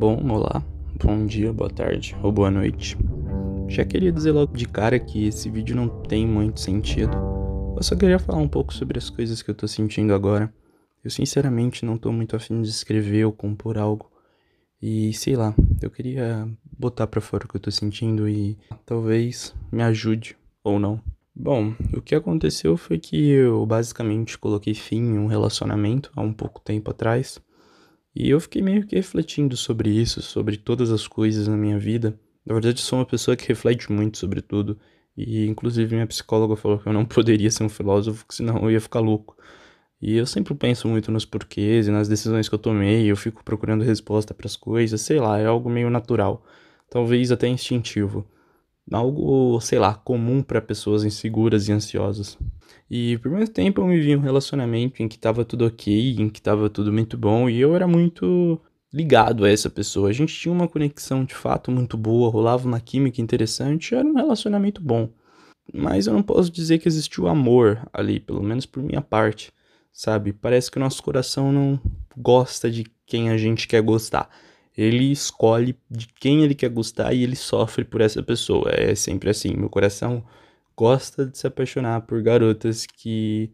Bom, olá, bom dia, boa tarde ou boa noite. Já queria dizer logo de cara que esse vídeo não tem muito sentido. Eu só queria falar um pouco sobre as coisas que eu tô sentindo agora. Eu sinceramente não tô muito afim de escrever ou compor algo. E sei lá, eu queria botar pra fora o que eu tô sentindo e talvez me ajude ou não. Bom, o que aconteceu foi que eu basicamente coloquei fim em um relacionamento há um pouco tempo atrás. E eu fiquei meio que refletindo sobre isso, sobre todas as coisas na minha vida. Na verdade, sou uma pessoa que reflete muito sobre tudo. E inclusive minha psicóloga falou que eu não poderia ser um filósofo, senão eu ia ficar louco. E eu sempre penso muito nos porquês e nas decisões que eu tomei, eu fico procurando resposta para as coisas, sei lá, é algo meio natural, talvez até instintivo. Algo, sei lá, comum para pessoas inseguras e ansiosas. E por muito tempo eu me vi em um relacionamento em que tava tudo ok, em que tava tudo muito bom, e eu era muito ligado a essa pessoa. A gente tinha uma conexão de fato muito boa, rolava uma química interessante, era um relacionamento bom. Mas eu não posso dizer que existiu amor ali, pelo menos por minha parte sabe? Parece que o nosso coração não gosta de quem a gente quer gostar. Ele escolhe de quem ele quer gostar e ele sofre por essa pessoa. É sempre assim. Meu coração gosta de se apaixonar por garotas que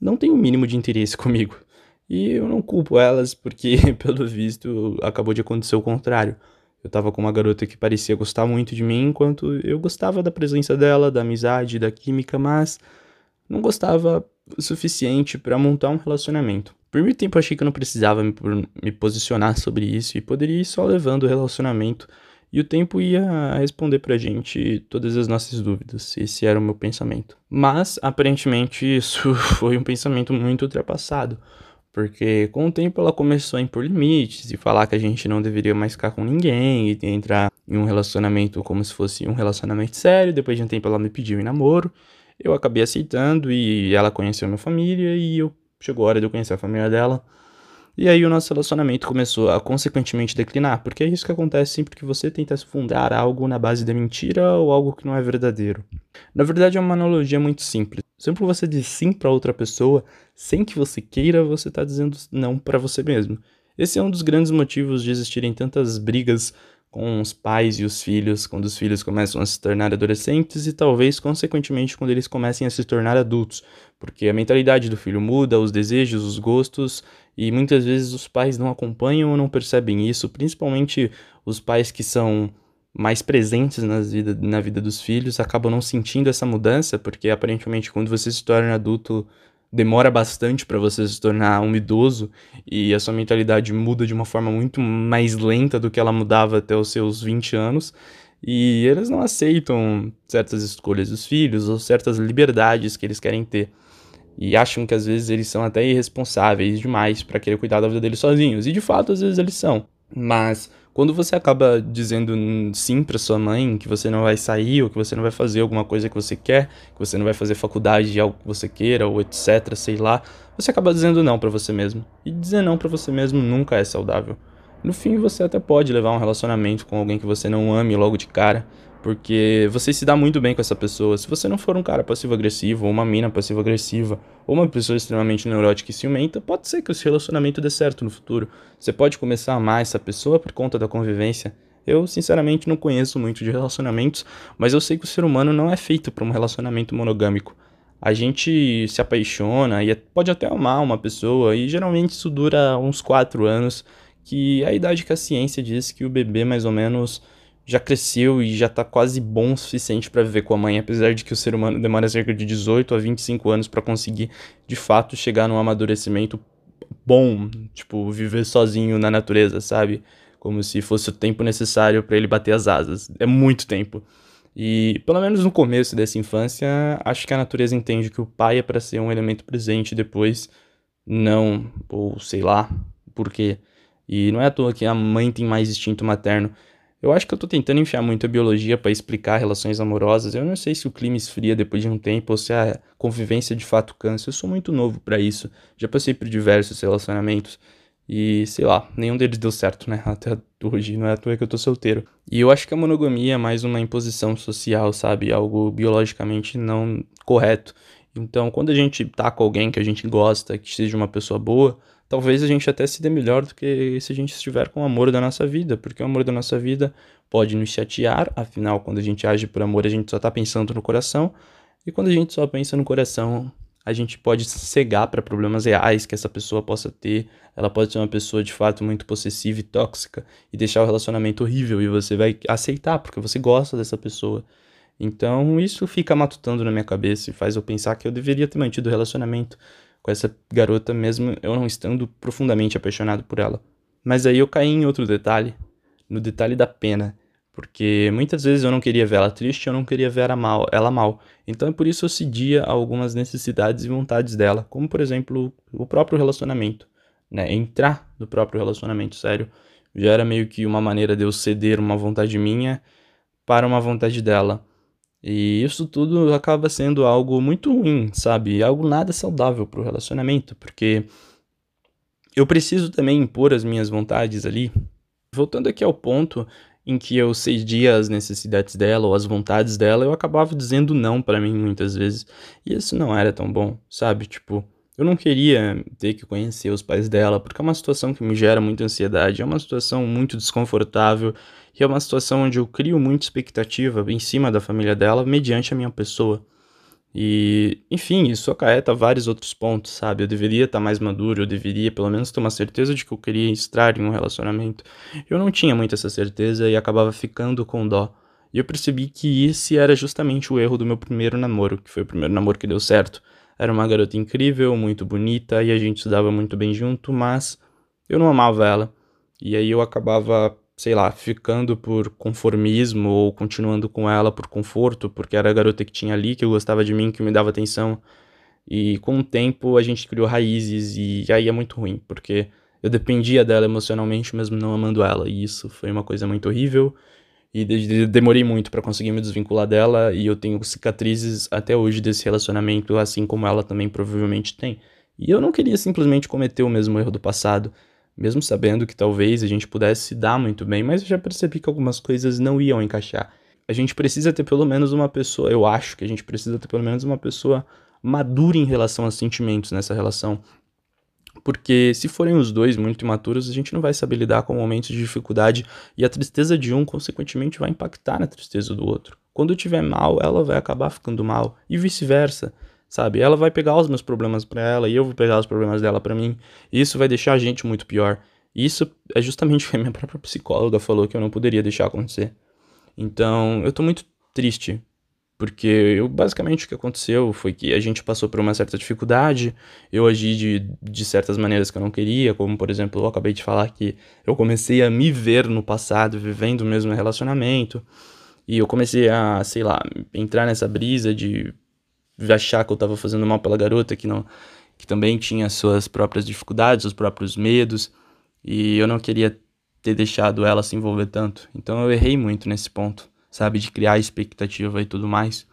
não têm o mínimo de interesse comigo. E eu não culpo elas porque, pelo visto, acabou de acontecer o contrário. Eu tava com uma garota que parecia gostar muito de mim, enquanto eu gostava da presença dela, da amizade, da química, mas não gostava o suficiente para montar um relacionamento. Por muito tempo achei que eu não precisava me, me posicionar sobre isso e poderia ir só levando o relacionamento e o tempo ia responder pra gente todas as nossas dúvidas. Esse era o meu pensamento. Mas aparentemente isso foi um pensamento muito ultrapassado, porque com o tempo ela começou a impor limites e falar que a gente não deveria mais ficar com ninguém e entrar em um relacionamento como se fosse um relacionamento sério. Depois de um tempo ela me pediu em namoro eu acabei aceitando e ela conheceu minha família e eu chegou a hora de eu conhecer a família dela. E aí o nosso relacionamento começou a consequentemente declinar, porque é isso que acontece sempre que você tenta fundar algo na base da mentira ou algo que não é verdadeiro. Na verdade é uma analogia muito simples. Sempre que você diz sim para outra pessoa, sem que você queira, você está dizendo não para você mesmo. Esse é um dos grandes motivos de existirem tantas brigas com os pais e os filhos, quando os filhos começam a se tornar adolescentes e talvez, consequentemente, quando eles comecem a se tornar adultos, porque a mentalidade do filho muda, os desejos, os gostos, e muitas vezes os pais não acompanham ou não percebem isso, principalmente os pais que são mais presentes nas vida, na vida dos filhos acabam não sentindo essa mudança, porque aparentemente quando você se torna adulto demora bastante para você se tornar um idoso e a sua mentalidade muda de uma forma muito mais lenta do que ela mudava até os seus 20 anos. E eles não aceitam certas escolhas dos filhos ou certas liberdades que eles querem ter. E acham que às vezes eles são até irresponsáveis demais para querer cuidar da vida deles sozinhos. E de fato, às vezes eles são. Mas quando você acaba dizendo sim para sua mãe que você não vai sair ou que você não vai fazer alguma coisa que você quer, que você não vai fazer faculdade de algo que você queira ou etc, sei lá, você acaba dizendo não para você mesmo. E dizer não para você mesmo nunca é saudável. No fim, você até pode levar um relacionamento com alguém que você não ame logo de cara, porque você se dá muito bem com essa pessoa. Se você não for um cara passivo-agressivo, ou uma mina passivo-agressiva, ou uma pessoa extremamente neurótica e ciumenta, pode ser que o seu relacionamento dê certo no futuro. Você pode começar a amar essa pessoa por conta da convivência. Eu, sinceramente, não conheço muito de relacionamentos, mas eu sei que o ser humano não é feito para um relacionamento monogâmico. A gente se apaixona e pode até amar uma pessoa, e geralmente isso dura uns 4 anos, que é a idade que a ciência diz que o bebê mais ou menos já cresceu e já tá quase bom o suficiente para viver com a mãe, apesar de que o ser humano demora cerca de 18 a 25 anos para conseguir de fato chegar num amadurecimento bom, tipo, viver sozinho na natureza, sabe? Como se fosse o tempo necessário para ele bater as asas. É muito tempo. E, pelo menos no começo dessa infância, acho que a natureza entende que o pai é para ser um elemento presente depois, não, ou sei lá, por quê. E não é à toa que a mãe tem mais instinto materno. Eu acho que eu tô tentando enfiar muito a biologia para explicar relações amorosas. Eu não sei se o clima esfria depois de um tempo ou se a convivência de fato cansa. Eu sou muito novo para isso. Já passei por diversos relacionamentos e, sei lá, nenhum deles deu certo, né? Até hoje, não é à toa que eu tô solteiro. E eu acho que a monogamia é mais uma imposição social, sabe? Algo biologicamente não correto. Então, quando a gente tá com alguém que a gente gosta, que seja uma pessoa boa, talvez a gente até se dê melhor do que se a gente estiver com o amor da nossa vida, porque o amor da nossa vida pode nos chatear, afinal, quando a gente age por amor, a gente só está pensando no coração, e quando a gente só pensa no coração, a gente pode cegar para problemas reais que essa pessoa possa ter. Ela pode ser uma pessoa de fato muito possessiva e tóxica e deixar o relacionamento horrível e você vai aceitar porque você gosta dessa pessoa. Então isso fica matutando na minha cabeça e faz eu pensar que eu deveria ter mantido o relacionamento com essa garota mesmo eu não estando profundamente apaixonado por ela. Mas aí eu caí em outro detalhe, no detalhe da pena. Porque muitas vezes eu não queria ver ela triste, eu não queria ver ela mal, ela mal. Então é por isso eu cedia a algumas necessidades e vontades dela, como por exemplo o próprio relacionamento, né? Entrar no próprio relacionamento, sério. Já era meio que uma maneira de eu ceder uma vontade minha para uma vontade dela. E isso tudo acaba sendo algo muito ruim, sabe? Algo nada saudável para o relacionamento, porque eu preciso também impor as minhas vontades ali. Voltando aqui ao ponto em que eu cedia as necessidades dela ou as vontades dela, eu acabava dizendo não para mim muitas vezes. E isso não era tão bom, sabe? Tipo, eu não queria ter que conhecer os pais dela, porque é uma situação que me gera muita ansiedade, é uma situação muito desconfortável e é uma situação onde eu crio muita expectativa em cima da família dela mediante a minha pessoa. E, enfim, isso acarreta vários outros pontos, sabe? Eu deveria estar mais maduro, eu deveria pelo menos ter uma certeza de que eu queria estar em um relacionamento. Eu não tinha muito essa certeza e acabava ficando com dó. E eu percebi que esse era justamente o erro do meu primeiro namoro, que foi o primeiro namoro que deu certo. Era uma garota incrível, muito bonita e a gente se dava muito bem junto, mas eu não amava ela. E aí eu acabava sei lá, ficando por conformismo ou continuando com ela por conforto, porque era a garota que tinha ali, que gostava de mim, que me dava atenção. E com o tempo a gente criou raízes e aí é muito ruim, porque eu dependia dela emocionalmente mesmo não amando ela, e isso foi uma coisa muito horrível. E demorei muito para conseguir me desvincular dela e eu tenho cicatrizes até hoje desse relacionamento, assim como ela também provavelmente tem. E eu não queria simplesmente cometer o mesmo erro do passado mesmo sabendo que talvez a gente pudesse se dar muito bem, mas eu já percebi que algumas coisas não iam encaixar. A gente precisa ter pelo menos uma pessoa, eu acho que a gente precisa ter pelo menos uma pessoa madura em relação a sentimentos nessa relação. Porque se forem os dois muito imaturos, a gente não vai saber lidar com momentos de dificuldade e a tristeza de um, consequentemente, vai impactar na tristeza do outro. Quando eu tiver mal, ela vai acabar ficando mal e vice-versa sabe? Ela vai pegar os meus problemas para ela e eu vou pegar os problemas dela para mim. E isso vai deixar a gente muito pior. E isso é justamente o que a minha própria psicóloga falou que eu não poderia deixar acontecer. Então, eu tô muito triste, porque eu, basicamente o que aconteceu foi que a gente passou por uma certa dificuldade, eu agi de, de certas maneiras que eu não queria, como por exemplo, eu acabei de falar que eu comecei a me ver no passado, vivendo o mesmo relacionamento, e eu comecei a, sei lá, entrar nessa brisa de achar que eu estava fazendo mal pela garota, que não que também tinha suas próprias dificuldades, seus próprios medos, e eu não queria ter deixado ela se envolver tanto. Então eu errei muito nesse ponto, sabe, de criar expectativa e tudo mais.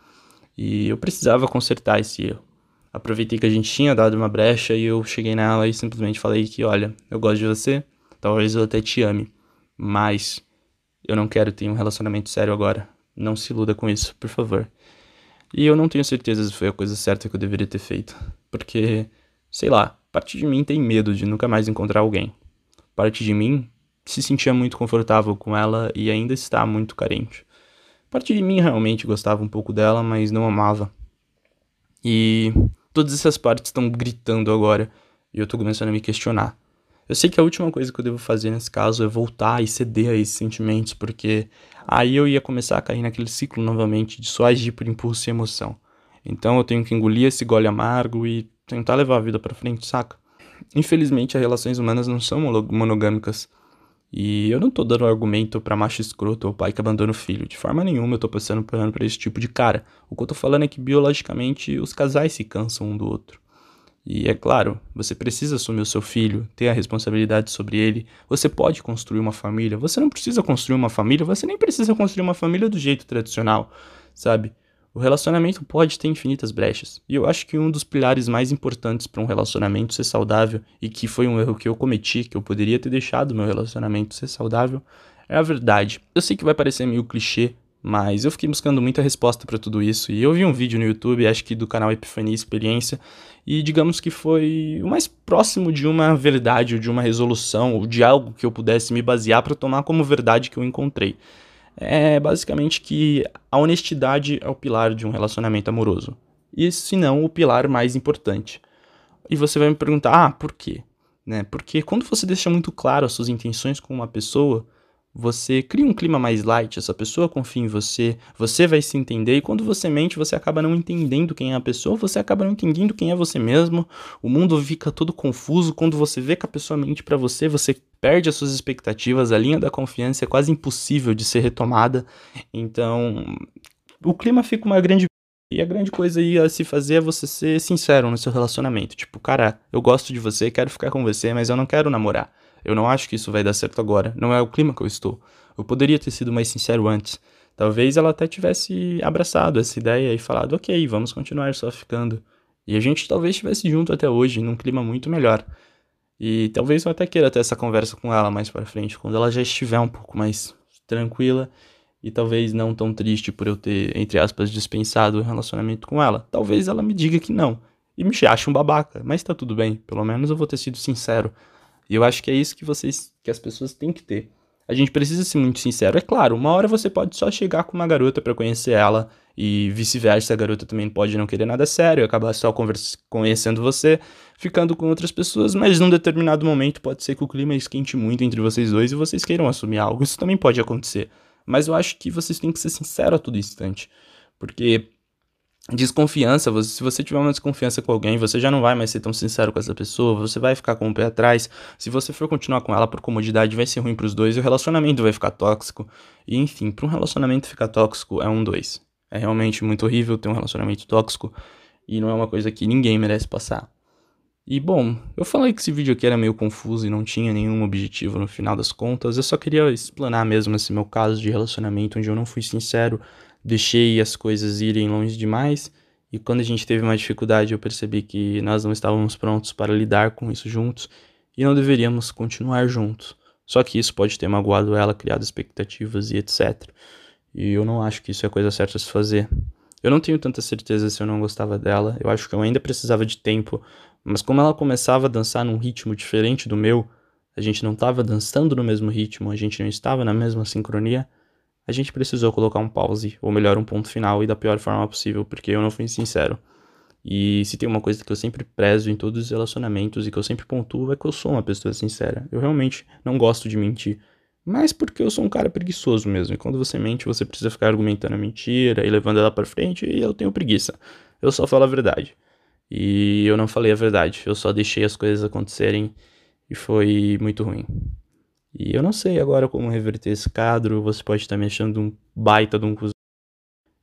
E eu precisava consertar esse erro. Aproveitei que a gente tinha dado uma brecha e eu cheguei nela e simplesmente falei que, olha, eu gosto de você, talvez eu até te ame, mas eu não quero ter um relacionamento sério agora. Não se iluda com isso, por favor. E eu não tenho certeza se foi a coisa certa que eu deveria ter feito. Porque, sei lá, parte de mim tem medo de nunca mais encontrar alguém. Parte de mim se sentia muito confortável com ela e ainda está muito carente. Parte de mim realmente gostava um pouco dela, mas não amava. E todas essas partes estão gritando agora e eu tô começando a me questionar. Eu sei que a última coisa que eu devo fazer nesse caso é voltar e ceder a esses sentimentos, porque aí eu ia começar a cair naquele ciclo novamente de só agir por impulso e emoção. Então eu tenho que engolir esse gole amargo e tentar levar a vida para frente, saca? Infelizmente, as relações humanas não são monogâmicas. E eu não tô dando argumento para macho escroto ou pai que abandona o filho. De forma nenhuma eu tô passando pano pra esse tipo de cara. O que eu tô falando é que biologicamente os casais se cansam um do outro. E é claro, você precisa assumir o seu filho, ter a responsabilidade sobre ele. Você pode construir uma família. Você não precisa construir uma família, você nem precisa construir uma família do jeito tradicional, sabe? O relacionamento pode ter infinitas brechas. E eu acho que um dos pilares mais importantes para um relacionamento ser saudável, e que foi um erro que eu cometi, que eu poderia ter deixado meu relacionamento ser saudável, é a verdade. Eu sei que vai parecer meio clichê, Mas eu fiquei buscando muita resposta para tudo isso e eu vi um vídeo no YouTube, acho que do canal Epifania Experiência, e digamos que foi o mais próximo de uma verdade, ou de uma resolução, ou de algo que eu pudesse me basear para tomar como verdade que eu encontrei. É basicamente que a honestidade é o pilar de um relacionamento amoroso. E se não, o pilar mais importante. E você vai me perguntar, ah, por quê? Né? Porque quando você deixa muito claro as suas intenções com uma pessoa, você cria um clima mais light, essa pessoa confia em você, você vai se entender, e quando você mente, você acaba não entendendo quem é a pessoa, você acaba não entendendo quem é você mesmo, o mundo fica todo confuso, quando você vê que a pessoa mente para você, você perde as suas expectativas, a linha da confiança é quase impossível de ser retomada, então o clima fica uma grande e a grande coisa aí a se fazer é você ser sincero no seu relacionamento. Tipo, cara, eu gosto de você, quero ficar com você, mas eu não quero namorar. Eu não acho que isso vai dar certo agora. Não é o clima que eu estou. Eu poderia ter sido mais sincero antes. Talvez ela até tivesse abraçado essa ideia e falado, ok, vamos continuar só ficando. E a gente talvez estivesse junto até hoje, num clima muito melhor. E talvez eu até queira ter essa conversa com ela mais para frente, quando ela já estiver um pouco mais tranquila e talvez não tão triste por eu ter, entre aspas, dispensado o relacionamento com ela. Talvez ela me diga que não e me ache um babaca, mas tá tudo bem, pelo menos eu vou ter sido sincero. E eu acho que é isso que vocês, que as pessoas têm que ter. A gente precisa ser muito sincero. É claro, uma hora você pode só chegar com uma garota para conhecer ela e vice-versa, a garota também pode não querer nada sério, acabar só conhecendo você, ficando com outras pessoas, mas num determinado momento pode ser que o clima esquente muito entre vocês dois e vocês queiram assumir algo. Isso também pode acontecer. Mas eu acho que vocês têm que ser sinceros a todo instante. Porque desconfiança, você, se você tiver uma desconfiança com alguém, você já não vai mais ser tão sincero com essa pessoa, você vai ficar com o pé atrás. Se você for continuar com ela por comodidade, vai ser ruim para os dois e o relacionamento vai ficar tóxico. E enfim, para um relacionamento ficar tóxico é um dois. É realmente muito horrível ter um relacionamento tóxico e não é uma coisa que ninguém merece passar. E bom, eu falei que esse vídeo aqui era meio confuso e não tinha nenhum objetivo no final das contas. Eu só queria explanar mesmo esse meu caso de relacionamento onde eu não fui sincero deixei as coisas irem longe demais. E quando a gente teve uma dificuldade, eu percebi que nós não estávamos prontos para lidar com isso juntos e não deveríamos continuar juntos. Só que isso pode ter magoado ela, criado expectativas e etc. E eu não acho que isso é a coisa certa a se fazer. Eu não tenho tanta certeza se eu não gostava dela, eu acho que eu ainda precisava de tempo, mas como ela começava a dançar num ritmo diferente do meu, a gente não estava dançando no mesmo ritmo, a gente não estava na mesma sincronia, a gente precisou colocar um pause, ou melhor, um ponto final, e da pior forma possível, porque eu não fui sincero. E se tem uma coisa que eu sempre prezo em todos os relacionamentos e que eu sempre pontuo é que eu sou uma pessoa sincera. Eu realmente não gosto de mentir. Mas porque eu sou um cara preguiçoso mesmo. E quando você mente, você precisa ficar argumentando a mentira e levando ela para frente, e eu tenho preguiça. Eu só falo a verdade. E eu não falei a verdade, eu só deixei as coisas acontecerem e foi muito ruim. E eu não sei agora como reverter esse quadro, você pode estar me achando um baita de um cuzão.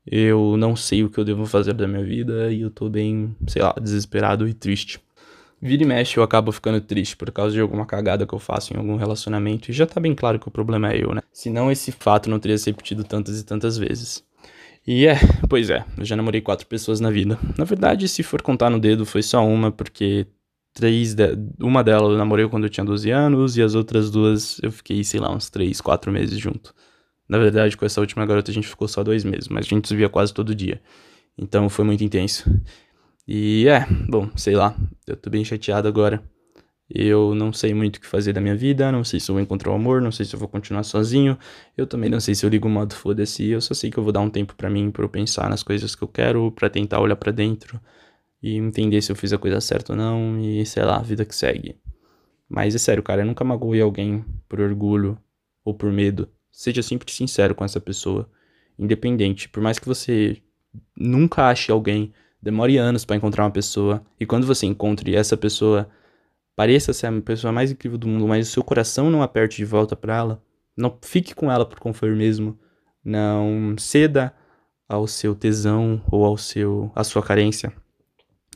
Eu não sei o que eu devo fazer da minha vida e eu tô bem, sei lá, desesperado e triste. Vira e mexe eu acabo ficando triste por causa de alguma cagada que eu faço em algum relacionamento e já tá bem claro que o problema é eu, né? Senão esse fato não teria se repetido tantas e tantas vezes. E é, pois é, eu já namorei quatro pessoas na vida. Na verdade, se for contar no dedo, foi só uma, porque três de... uma delas eu namorei quando eu tinha 12 anos e as outras duas eu fiquei, sei lá, uns 3, 4 meses junto. Na verdade, com essa última garota a gente ficou só dois meses, mas a gente se via quase todo dia. Então foi muito intenso. E é, bom, sei lá, eu tô bem chateado agora. Eu não sei muito o que fazer da minha vida, não sei se eu vou encontrar o amor, não sei se eu vou continuar sozinho. Eu também não sei se eu ligo o modo foda-se, eu só sei que eu vou dar um tempo para mim, para eu pensar nas coisas que eu quero, para tentar olhar para dentro e entender se eu fiz a coisa certa ou não e sei lá, a vida que segue. Mas é sério, cara, eu nunca magoei alguém por orgulho ou por medo. Seja sempre sincero com essa pessoa, independente. Por mais que você nunca ache alguém, demore anos para encontrar uma pessoa e quando você encontre essa pessoa pareça ser a pessoa mais incrível do mundo, mas o seu coração não aperte de volta para ela, não fique com ela por conformismo, não ceda ao seu tesão ou ao seu à sua carência.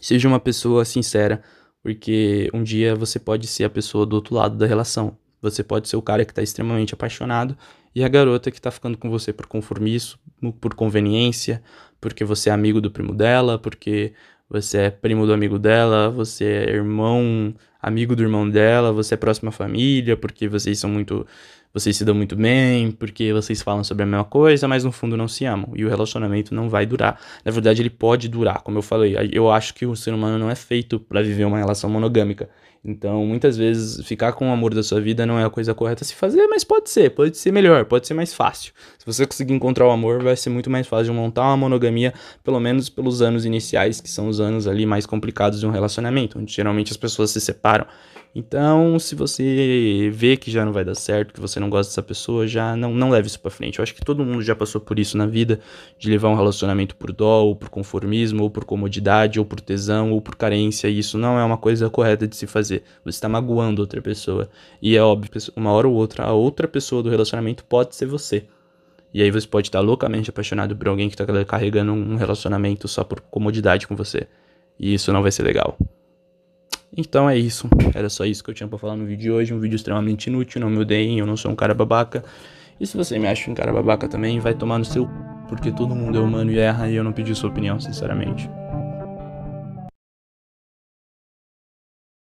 Seja uma pessoa sincera, porque um dia você pode ser a pessoa do outro lado da relação. Você pode ser o cara que está extremamente apaixonado e a garota que está ficando com você por conformismo, por conveniência, porque você é amigo do primo dela, porque você é primo do amigo dela, você é irmão, amigo do irmão dela, você é próxima família, porque vocês são muito. Vocês se dão muito bem, porque vocês falam sobre a mesma coisa, mas no fundo não se amam. E o relacionamento não vai durar. Na verdade, ele pode durar, como eu falei. Eu acho que o ser humano não é feito para viver uma relação monogâmica. Então, muitas vezes, ficar com o amor da sua vida não é a coisa correta a se fazer, mas pode ser, pode ser melhor, pode ser mais fácil. Se você conseguir encontrar o amor, vai ser muito mais fácil de montar uma monogamia, pelo menos pelos anos iniciais, que são os anos ali mais complicados de um relacionamento, onde geralmente as pessoas se separam. Então, se você vê que já não vai dar certo, que você não gosta dessa pessoa, já não, não leve isso pra frente. Eu acho que todo mundo já passou por isso na vida, de levar um relacionamento por dó, ou por conformismo, ou por comodidade, ou por tesão, ou por carência, e isso não é uma coisa correta de se fazer. Você está magoando outra pessoa. E é óbvio, uma hora ou outra, a outra pessoa do relacionamento pode ser você. E aí você pode estar loucamente apaixonado por alguém que está carregando um relacionamento só por comodidade com você. E isso não vai ser legal. Então é isso. Era só isso que eu tinha pra falar no vídeo de hoje. Um vídeo extremamente inútil, não me odeiem, eu não sou um cara babaca. E se você me acha um cara babaca também, vai tomar no seu. Porque todo mundo é humano e erra e eu não pedi sua opinião, sinceramente.